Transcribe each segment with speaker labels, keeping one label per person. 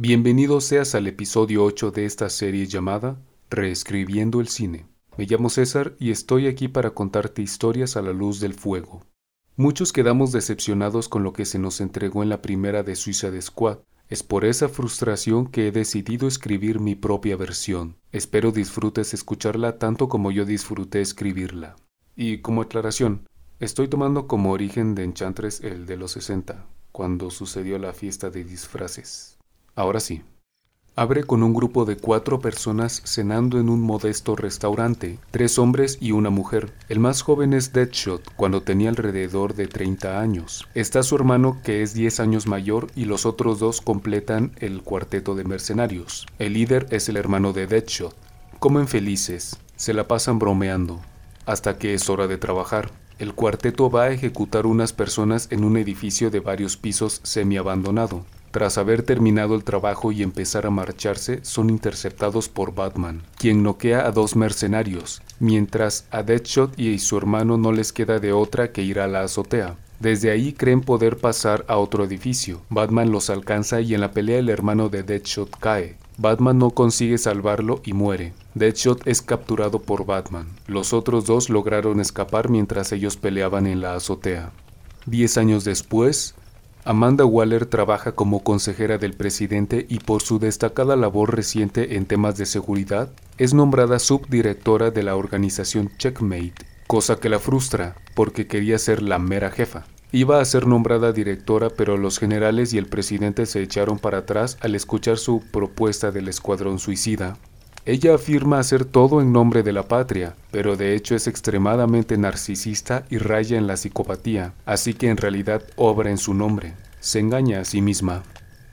Speaker 1: Bienvenido seas al episodio 8 de esta serie llamada Reescribiendo el cine. Me llamo César y estoy aquí para contarte historias a la luz del fuego. Muchos quedamos decepcionados con lo que se nos entregó en la primera de Suiza de Squad. Es por esa frustración que he decidido escribir mi propia versión. Espero disfrutes escucharla tanto como yo disfruté escribirla. Y como aclaración, estoy tomando como origen de Enchantress el de los 60, cuando sucedió la fiesta de disfraces. Ahora sí. Abre con un grupo de cuatro personas cenando en un modesto restaurante, tres hombres y una mujer. El más joven es Deadshot, cuando tenía alrededor de 30 años. Está su hermano que es 10 años mayor y los otros dos completan el cuarteto de mercenarios. El líder es el hermano de Deadshot. Comen felices, se la pasan bromeando, hasta que es hora de trabajar. El cuarteto va a ejecutar unas personas en un edificio de varios pisos semi-abandonado. Tras haber terminado el trabajo y empezar a marcharse, son interceptados por Batman, quien noquea a dos mercenarios, mientras a Deadshot y su hermano no les queda de otra que ir a la azotea. Desde ahí creen poder pasar a otro edificio. Batman los alcanza y en la pelea el hermano de Deadshot cae. Batman no consigue salvarlo y muere. Deadshot es capturado por Batman. Los otros dos lograron escapar mientras ellos peleaban en la azotea. Diez años después, Amanda Waller trabaja como consejera del presidente y por su destacada labor reciente en temas de seguridad, es nombrada subdirectora de la organización Checkmate, cosa que la frustra, porque quería ser la mera jefa. Iba a ser nombrada directora, pero los generales y el presidente se echaron para atrás al escuchar su propuesta del escuadrón suicida. Ella afirma hacer todo en nombre de la patria, pero de hecho es extremadamente narcisista y raya en la psicopatía, así que en realidad obra en su nombre. Se engaña a sí misma.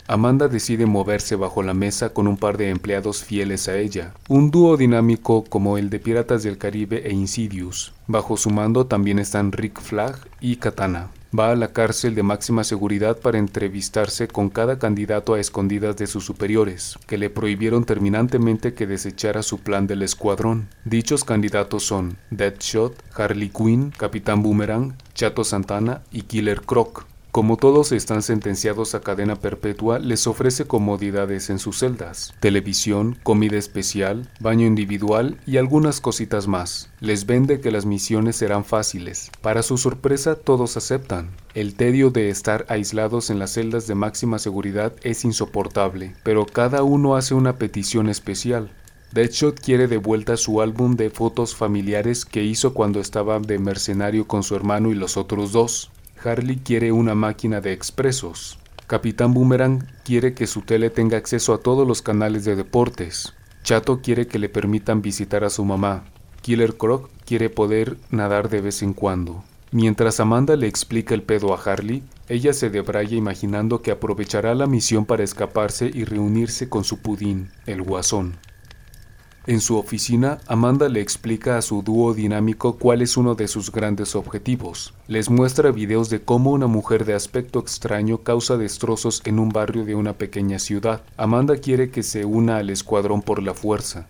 Speaker 1: Amanda decide moverse bajo la mesa con un par de empleados fieles a ella, un dúo dinámico como el de Piratas del Caribe e Insidious. Bajo su mando también están Rick Flag y Katana va a la cárcel de máxima seguridad para entrevistarse con cada candidato a escondidas de sus superiores, que le prohibieron terminantemente que desechara su plan del escuadrón. Dichos candidatos son Deadshot, Harley Quinn, Capitán Boomerang, Chato Santana y Killer Croc. Como todos están sentenciados a cadena perpetua, les ofrece comodidades en sus celdas, televisión, comida especial, baño individual y algunas cositas más. Les vende que las misiones serán fáciles. Para su sorpresa, todos aceptan. El tedio de estar aislados en las celdas de máxima seguridad es insoportable, pero cada uno hace una petición especial. Deadshot quiere de vuelta su álbum de fotos familiares que hizo cuando estaba de mercenario con su hermano y los otros dos. Harley quiere una máquina de expresos. Capitán Boomerang quiere que su tele tenga acceso a todos los canales de deportes. Chato quiere que le permitan visitar a su mamá. Killer Croc quiere poder nadar de vez en cuando. Mientras Amanda le explica el pedo a Harley, ella se debraya imaginando que aprovechará la misión para escaparse y reunirse con su pudín, el guasón. En su oficina, Amanda le explica a su dúo dinámico cuál es uno de sus grandes objetivos. Les muestra videos de cómo una mujer de aspecto extraño causa destrozos en un barrio de una pequeña ciudad. Amanda quiere que se una al escuadrón por la fuerza.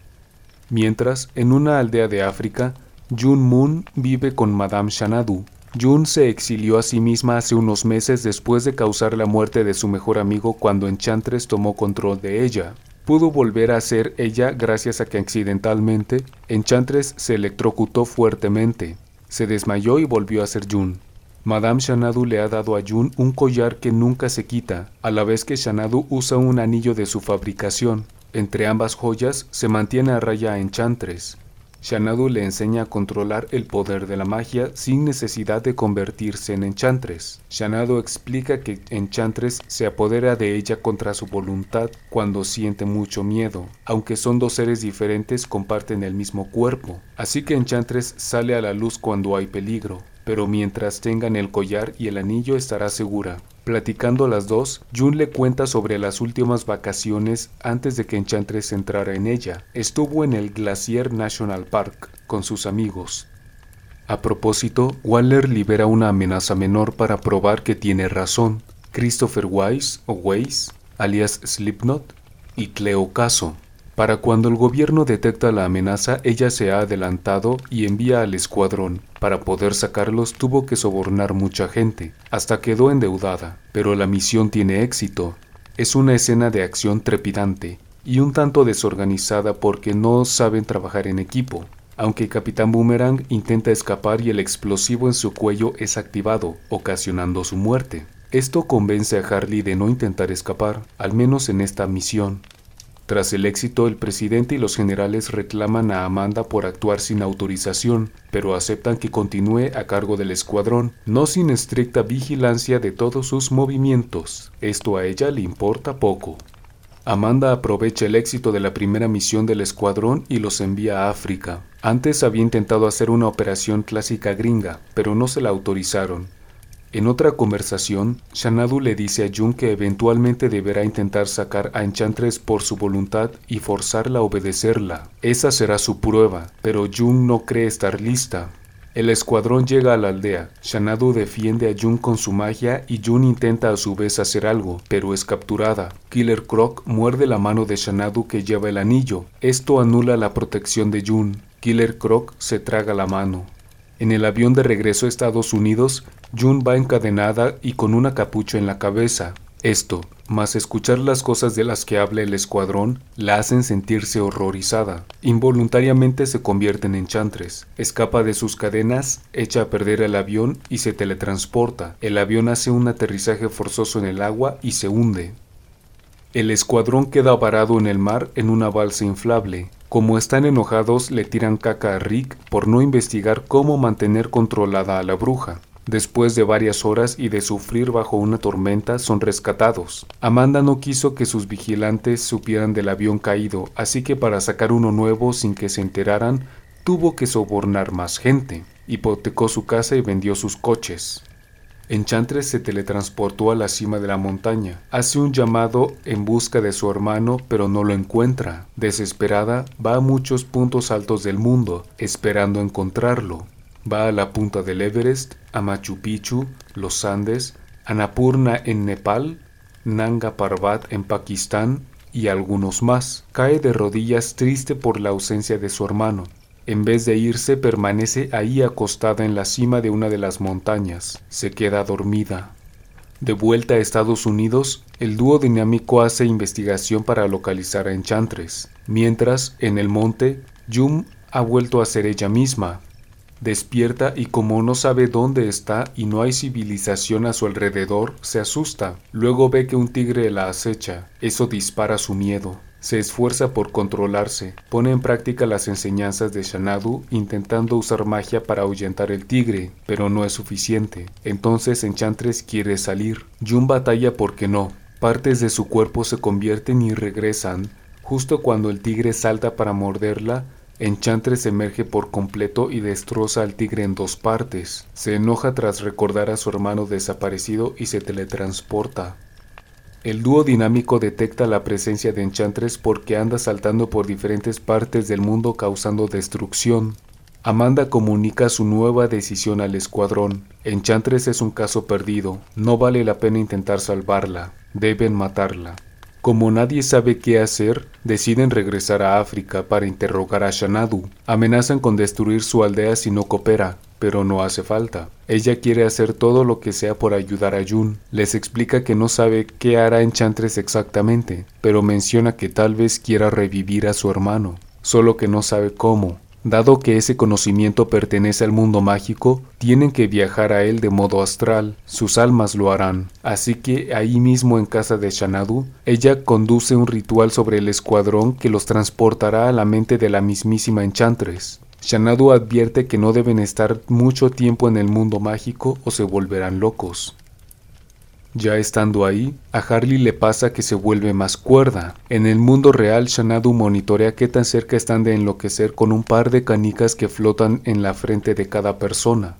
Speaker 1: Mientras, en una aldea de África, Jun Moon vive con Madame Shanadu. Jun se exilió a sí misma hace unos meses después de causar la muerte de su mejor amigo cuando Enchantress tomó control de ella pudo volver a ser ella gracias a que accidentalmente Enchantress se electrocutó fuertemente. Se desmayó y volvió a ser Jun. Madame Shanadu le ha dado a Jun un collar que nunca se quita, a la vez que Shanadu usa un anillo de su fabricación. Entre ambas joyas se mantiene a raya Enchantress. Shanadu le enseña a controlar el poder de la magia sin necesidad de convertirse en Enchantress. Shanadu explica que Enchantress se apodera de ella contra su voluntad cuando siente mucho miedo. Aunque son dos seres diferentes, comparten el mismo cuerpo. Así que Enchantress sale a la luz cuando hay peligro, pero mientras tengan el collar y el anillo estará segura. Platicando las dos, Jun le cuenta sobre las últimas vacaciones antes de que Enchantress entrara en ella. Estuvo en el Glacier National Park con sus amigos. A propósito, Waller libera una amenaza menor para probar que tiene razón. Christopher Weiss, o Weiss, alias Slipknot, y Cleo Caso, para cuando el gobierno detecta la amenaza, ella se ha adelantado y envía al escuadrón. Para poder sacarlos tuvo que sobornar mucha gente, hasta quedó endeudada, pero la misión tiene éxito. Es una escena de acción trepidante y un tanto desorganizada porque no saben trabajar en equipo, aunque Capitán Boomerang intenta escapar y el explosivo en su cuello es activado, ocasionando su muerte. Esto convence a Harley de no intentar escapar, al menos en esta misión. Tras el éxito, el presidente y los generales reclaman a Amanda por actuar sin autorización, pero aceptan que continúe a cargo del escuadrón, no sin estricta vigilancia de todos sus movimientos. Esto a ella le importa poco. Amanda aprovecha el éxito de la primera misión del escuadrón y los envía a África. Antes había intentado hacer una operación clásica gringa, pero no se la autorizaron. En otra conversación, Shanadu le dice a Jun que eventualmente deberá intentar sacar a Enchantress por su voluntad y forzarla a obedecerla. Esa será su prueba, pero Jun no cree estar lista. El escuadrón llega a la aldea. Shanadu defiende a Jun con su magia y Jun intenta a su vez hacer algo, pero es capturada. Killer Croc muerde la mano de Shanadu que lleva el anillo. Esto anula la protección de Jun. Killer Croc se traga la mano. En el avión de regreso a Estados Unidos, June va encadenada y con una capucha en la cabeza. Esto, más escuchar las cosas de las que habla el escuadrón, la hacen sentirse horrorizada. Involuntariamente se convierte en enchantres. Escapa de sus cadenas, echa a perder el avión y se teletransporta. El avión hace un aterrizaje forzoso en el agua y se hunde. El escuadrón queda varado en el mar en una balsa inflable. Como están enojados, le tiran caca a Rick por no investigar cómo mantener controlada a la bruja. Después de varias horas y de sufrir bajo una tormenta, son rescatados. Amanda no quiso que sus vigilantes supieran del avión caído, así que para sacar uno nuevo sin que se enteraran, tuvo que sobornar más gente. Hipotecó su casa y vendió sus coches. Enchantress se teletransportó a la cima de la montaña. Hace un llamado en busca de su hermano, pero no lo encuentra. Desesperada, va a muchos puntos altos del mundo, esperando encontrarlo. Va a la punta del Everest, a Machu Picchu, los Andes, Annapurna en Nepal, Nanga Parbat en Pakistán y algunos más. Cae de rodillas triste por la ausencia de su hermano. En vez de irse, permanece ahí acostada en la cima de una de las montañas. Se queda dormida. De vuelta a Estados Unidos, el dúo dinámico hace investigación para localizar a Enchantress. Mientras, en el monte, Jum ha vuelto a ser ella misma. Despierta y como no sabe dónde está y no hay civilización a su alrededor, se asusta. Luego ve que un tigre la acecha. Eso dispara su miedo. Se esfuerza por controlarse, pone en práctica las enseñanzas de Shanadu intentando usar magia para ahuyentar el tigre, pero no es suficiente. Entonces Enchantress quiere salir. Jun batalla porque no. Partes de su cuerpo se convierten y regresan. Justo cuando el tigre salta para morderla, Enchantress emerge por completo y destroza al tigre en dos partes. Se enoja tras recordar a su hermano desaparecido y se teletransporta. El dúo dinámico detecta la presencia de Enchantress porque anda saltando por diferentes partes del mundo causando destrucción. Amanda comunica su nueva decisión al escuadrón. Enchantress es un caso perdido, no vale la pena intentar salvarla, deben matarla. Como nadie sabe qué hacer, deciden regresar a África para interrogar a Shanadu. Amenazan con destruir su aldea si no coopera, pero no hace falta. Ella quiere hacer todo lo que sea por ayudar a Jun. Les explica que no sabe qué hará Enchantress exactamente, pero menciona que tal vez quiera revivir a su hermano, solo que no sabe cómo. Dado que ese conocimiento pertenece al mundo mágico, tienen que viajar a él de modo astral, sus almas lo harán. Así que ahí mismo en casa de Shanadu, ella conduce un ritual sobre el escuadrón que los transportará a la mente de la mismísima Enchantress. Shanadu advierte que no deben estar mucho tiempo en el mundo mágico o se volverán locos. Ya estando ahí, a Harley le pasa que se vuelve más cuerda. En el mundo real, Shanadu monitorea qué tan cerca están de enloquecer con un par de canicas que flotan en la frente de cada persona.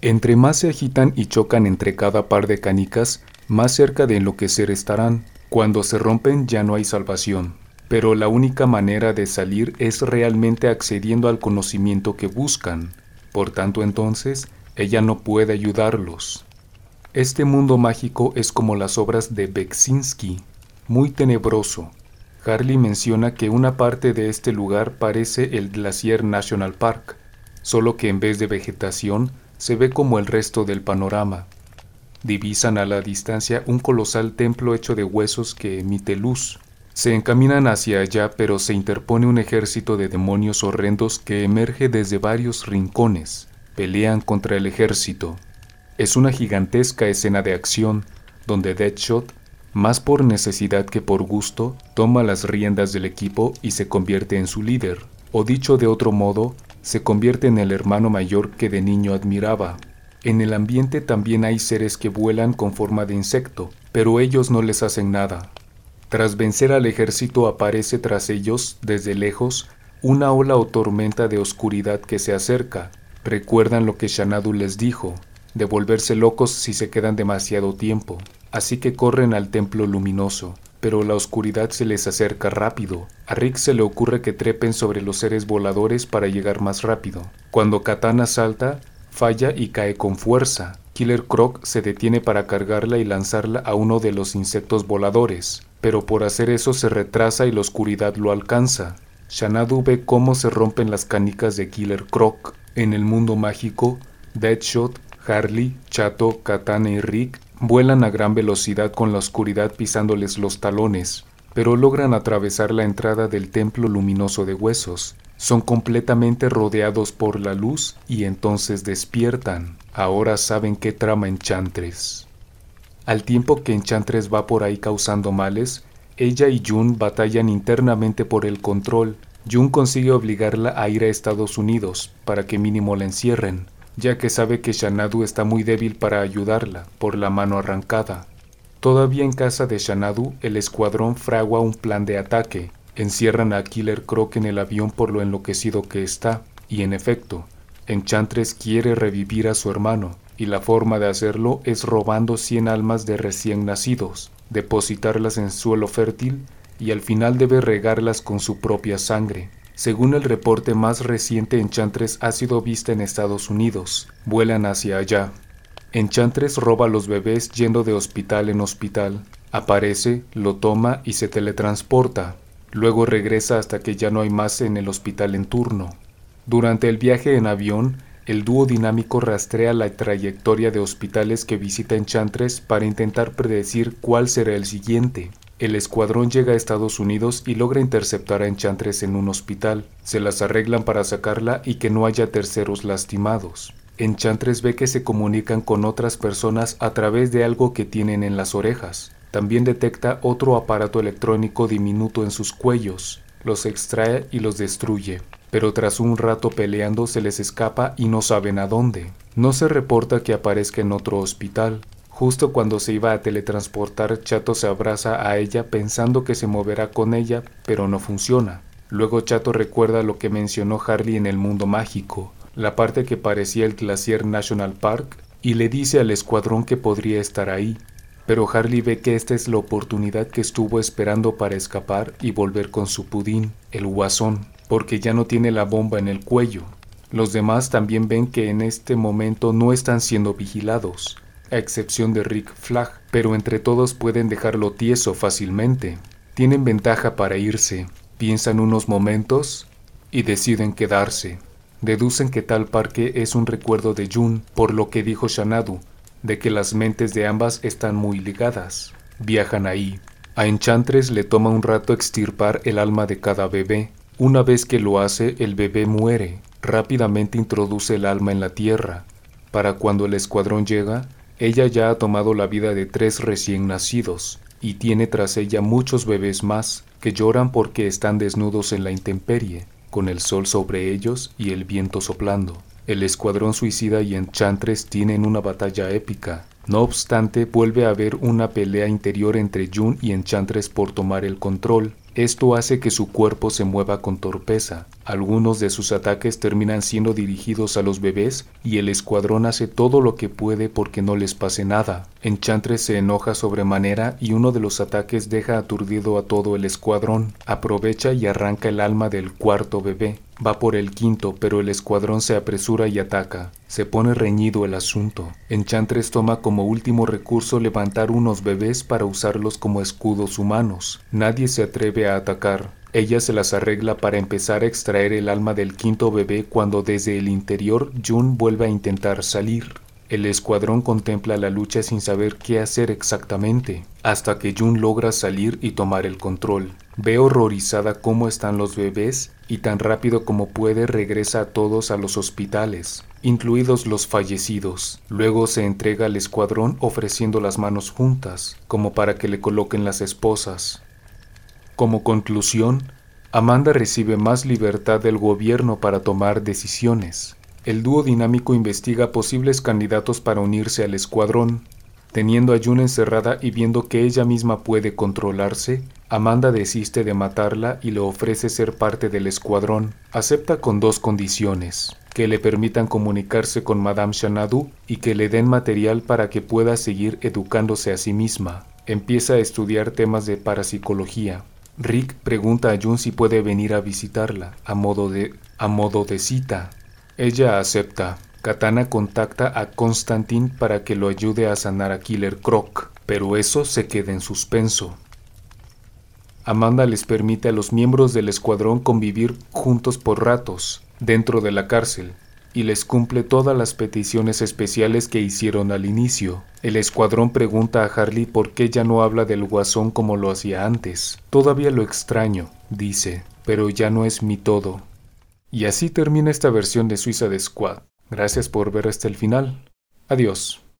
Speaker 1: Entre más se agitan y chocan entre cada par de canicas, más cerca de enloquecer estarán. Cuando se rompen ya no hay salvación pero la única manera de salir es realmente accediendo al conocimiento que buscan. Por tanto entonces, ella no puede ayudarlos. Este mundo mágico es como las obras de Beksinski, muy tenebroso. Harley menciona que una parte de este lugar parece el Glacier National Park, solo que en vez de vegetación se ve como el resto del panorama. Divisan a la distancia un colosal templo hecho de huesos que emite luz. Se encaminan hacia allá, pero se interpone un ejército de demonios horrendos que emerge desde varios rincones. Pelean contra el ejército. Es una gigantesca escena de acción donde Deadshot, más por necesidad que por gusto, toma las riendas del equipo y se convierte en su líder, o dicho de otro modo, se convierte en el hermano mayor que de niño admiraba. En el ambiente también hay seres que vuelan con forma de insecto, pero ellos no les hacen nada. Tras vencer al ejército aparece tras ellos, desde lejos, una ola o tormenta de oscuridad que se acerca. Recuerdan lo que Shanadu les dijo, de volverse locos si se quedan demasiado tiempo. Así que corren al templo luminoso, pero la oscuridad se les acerca rápido. A Rick se le ocurre que trepen sobre los seres voladores para llegar más rápido. Cuando Katana salta, falla y cae con fuerza. Killer Croc se detiene para cargarla y lanzarla a uno de los insectos voladores, pero por hacer eso se retrasa y la oscuridad lo alcanza. Shanadu ve cómo se rompen las canicas de Killer Croc. En el mundo mágico, Deadshot, Harley, Chato, Katana y Rick vuelan a gran velocidad con la oscuridad pisándoles los talones, pero logran atravesar la entrada del templo luminoso de huesos. Son completamente rodeados por la luz y entonces despiertan. Ahora saben qué trama Enchantress. Al tiempo que Enchantress va por ahí causando males, ella y Jun batallan internamente por el control. Jun consigue obligarla a ir a Estados Unidos para que mínimo la encierren, ya que sabe que Shanadu está muy débil para ayudarla por la mano arrancada. Todavía en casa de Shanadu, el escuadrón fragua un plan de ataque, Encierran a Killer Croc en el avión por lo enloquecido que está, y en efecto, Enchantress quiere revivir a su hermano, y la forma de hacerlo es robando 100 almas de recién nacidos, depositarlas en suelo fértil y al final debe regarlas con su propia sangre. Según el reporte más reciente, Enchantress ha sido vista en Estados Unidos. Vuelan hacia allá. Enchantress roba a los bebés yendo de hospital en hospital. Aparece, lo toma y se teletransporta. Luego regresa hasta que ya no hay más en el hospital en turno. Durante el viaje en avión, el dúo dinámico rastrea la trayectoria de hospitales que visita Enchantress para intentar predecir cuál será el siguiente. El escuadrón llega a Estados Unidos y logra interceptar a Enchantress en un hospital. Se las arreglan para sacarla y que no haya terceros lastimados. Enchantress ve que se comunican con otras personas a través de algo que tienen en las orejas. También detecta otro aparato electrónico diminuto en sus cuellos, los extrae y los destruye, pero tras un rato peleando se les escapa y no saben a dónde. No se reporta que aparezca en otro hospital. Justo cuando se iba a teletransportar, Chato se abraza a ella pensando que se moverá con ella, pero no funciona. Luego Chato recuerda lo que mencionó Harley en el mundo mágico, la parte que parecía el Glacier National Park, y le dice al escuadrón que podría estar ahí, pero Harley ve que esta es la oportunidad que estuvo esperando para escapar y volver con su pudín, el guasón, porque ya no tiene la bomba en el cuello. Los demás también ven que en este momento no están siendo vigilados, a excepción de Rick Flag, pero entre todos pueden dejarlo tieso fácilmente. Tienen ventaja para irse, piensan unos momentos y deciden quedarse. Deducen que tal parque es un recuerdo de Jun, por lo que dijo Shanadu, de que las mentes de ambas están muy ligadas. Viajan ahí. A Enchantress le toma un rato extirpar el alma de cada bebé. Una vez que lo hace, el bebé muere. Rápidamente introduce el alma en la tierra. Para cuando el escuadrón llega, ella ya ha tomado la vida de tres recién nacidos y tiene tras ella muchos bebés más que lloran porque están desnudos en la intemperie, con el sol sobre ellos y el viento soplando. El escuadrón suicida y Enchantress tienen una batalla épica. No obstante, vuelve a haber una pelea interior entre Jun y Enchantress por tomar el control. Esto hace que su cuerpo se mueva con torpeza. Algunos de sus ataques terminan siendo dirigidos a los bebés y el escuadrón hace todo lo que puede porque no les pase nada. Enchantress se enoja sobremanera y uno de los ataques deja aturdido a todo el escuadrón. Aprovecha y arranca el alma del cuarto bebé. Va por el quinto, pero el escuadrón se apresura y ataca. Se pone reñido el asunto. Enchantress toma como último recurso levantar unos bebés para usarlos como escudos humanos. Nadie se atreve a atacar. Ella se las arregla para empezar a extraer el alma del quinto bebé cuando desde el interior Jun vuelve a intentar salir. El escuadrón contempla la lucha sin saber qué hacer exactamente, hasta que Jun logra salir y tomar el control. Ve horrorizada cómo están los bebés y tan rápido como puede regresa a todos a los hospitales, incluidos los fallecidos. Luego se entrega al escuadrón ofreciendo las manos juntas, como para que le coloquen las esposas. Como conclusión, Amanda recibe más libertad del gobierno para tomar decisiones. El dúo dinámico investiga posibles candidatos para unirse al escuadrón. Teniendo a June encerrada y viendo que ella misma puede controlarse, Amanda desiste de matarla y le ofrece ser parte del escuadrón. Acepta con dos condiciones, que le permitan comunicarse con Madame Xanadu y que le den material para que pueda seguir educándose a sí misma. Empieza a estudiar temas de parapsicología. Rick pregunta a June si puede venir a visitarla, a modo de, a modo de cita. Ella acepta. Katana contacta a Constantine para que lo ayude a sanar a Killer Croc, pero eso se queda en suspenso. Amanda les permite a los miembros del escuadrón convivir juntos por ratos, dentro de la cárcel, y les cumple todas las peticiones especiales que hicieron al inicio. El escuadrón pregunta a Harley por qué ya no habla del guasón como lo hacía antes. Todavía lo extraño, dice, pero ya no es mi todo. Y así termina esta versión de Suiza de Squad. Gracias por ver hasta el final. Adiós.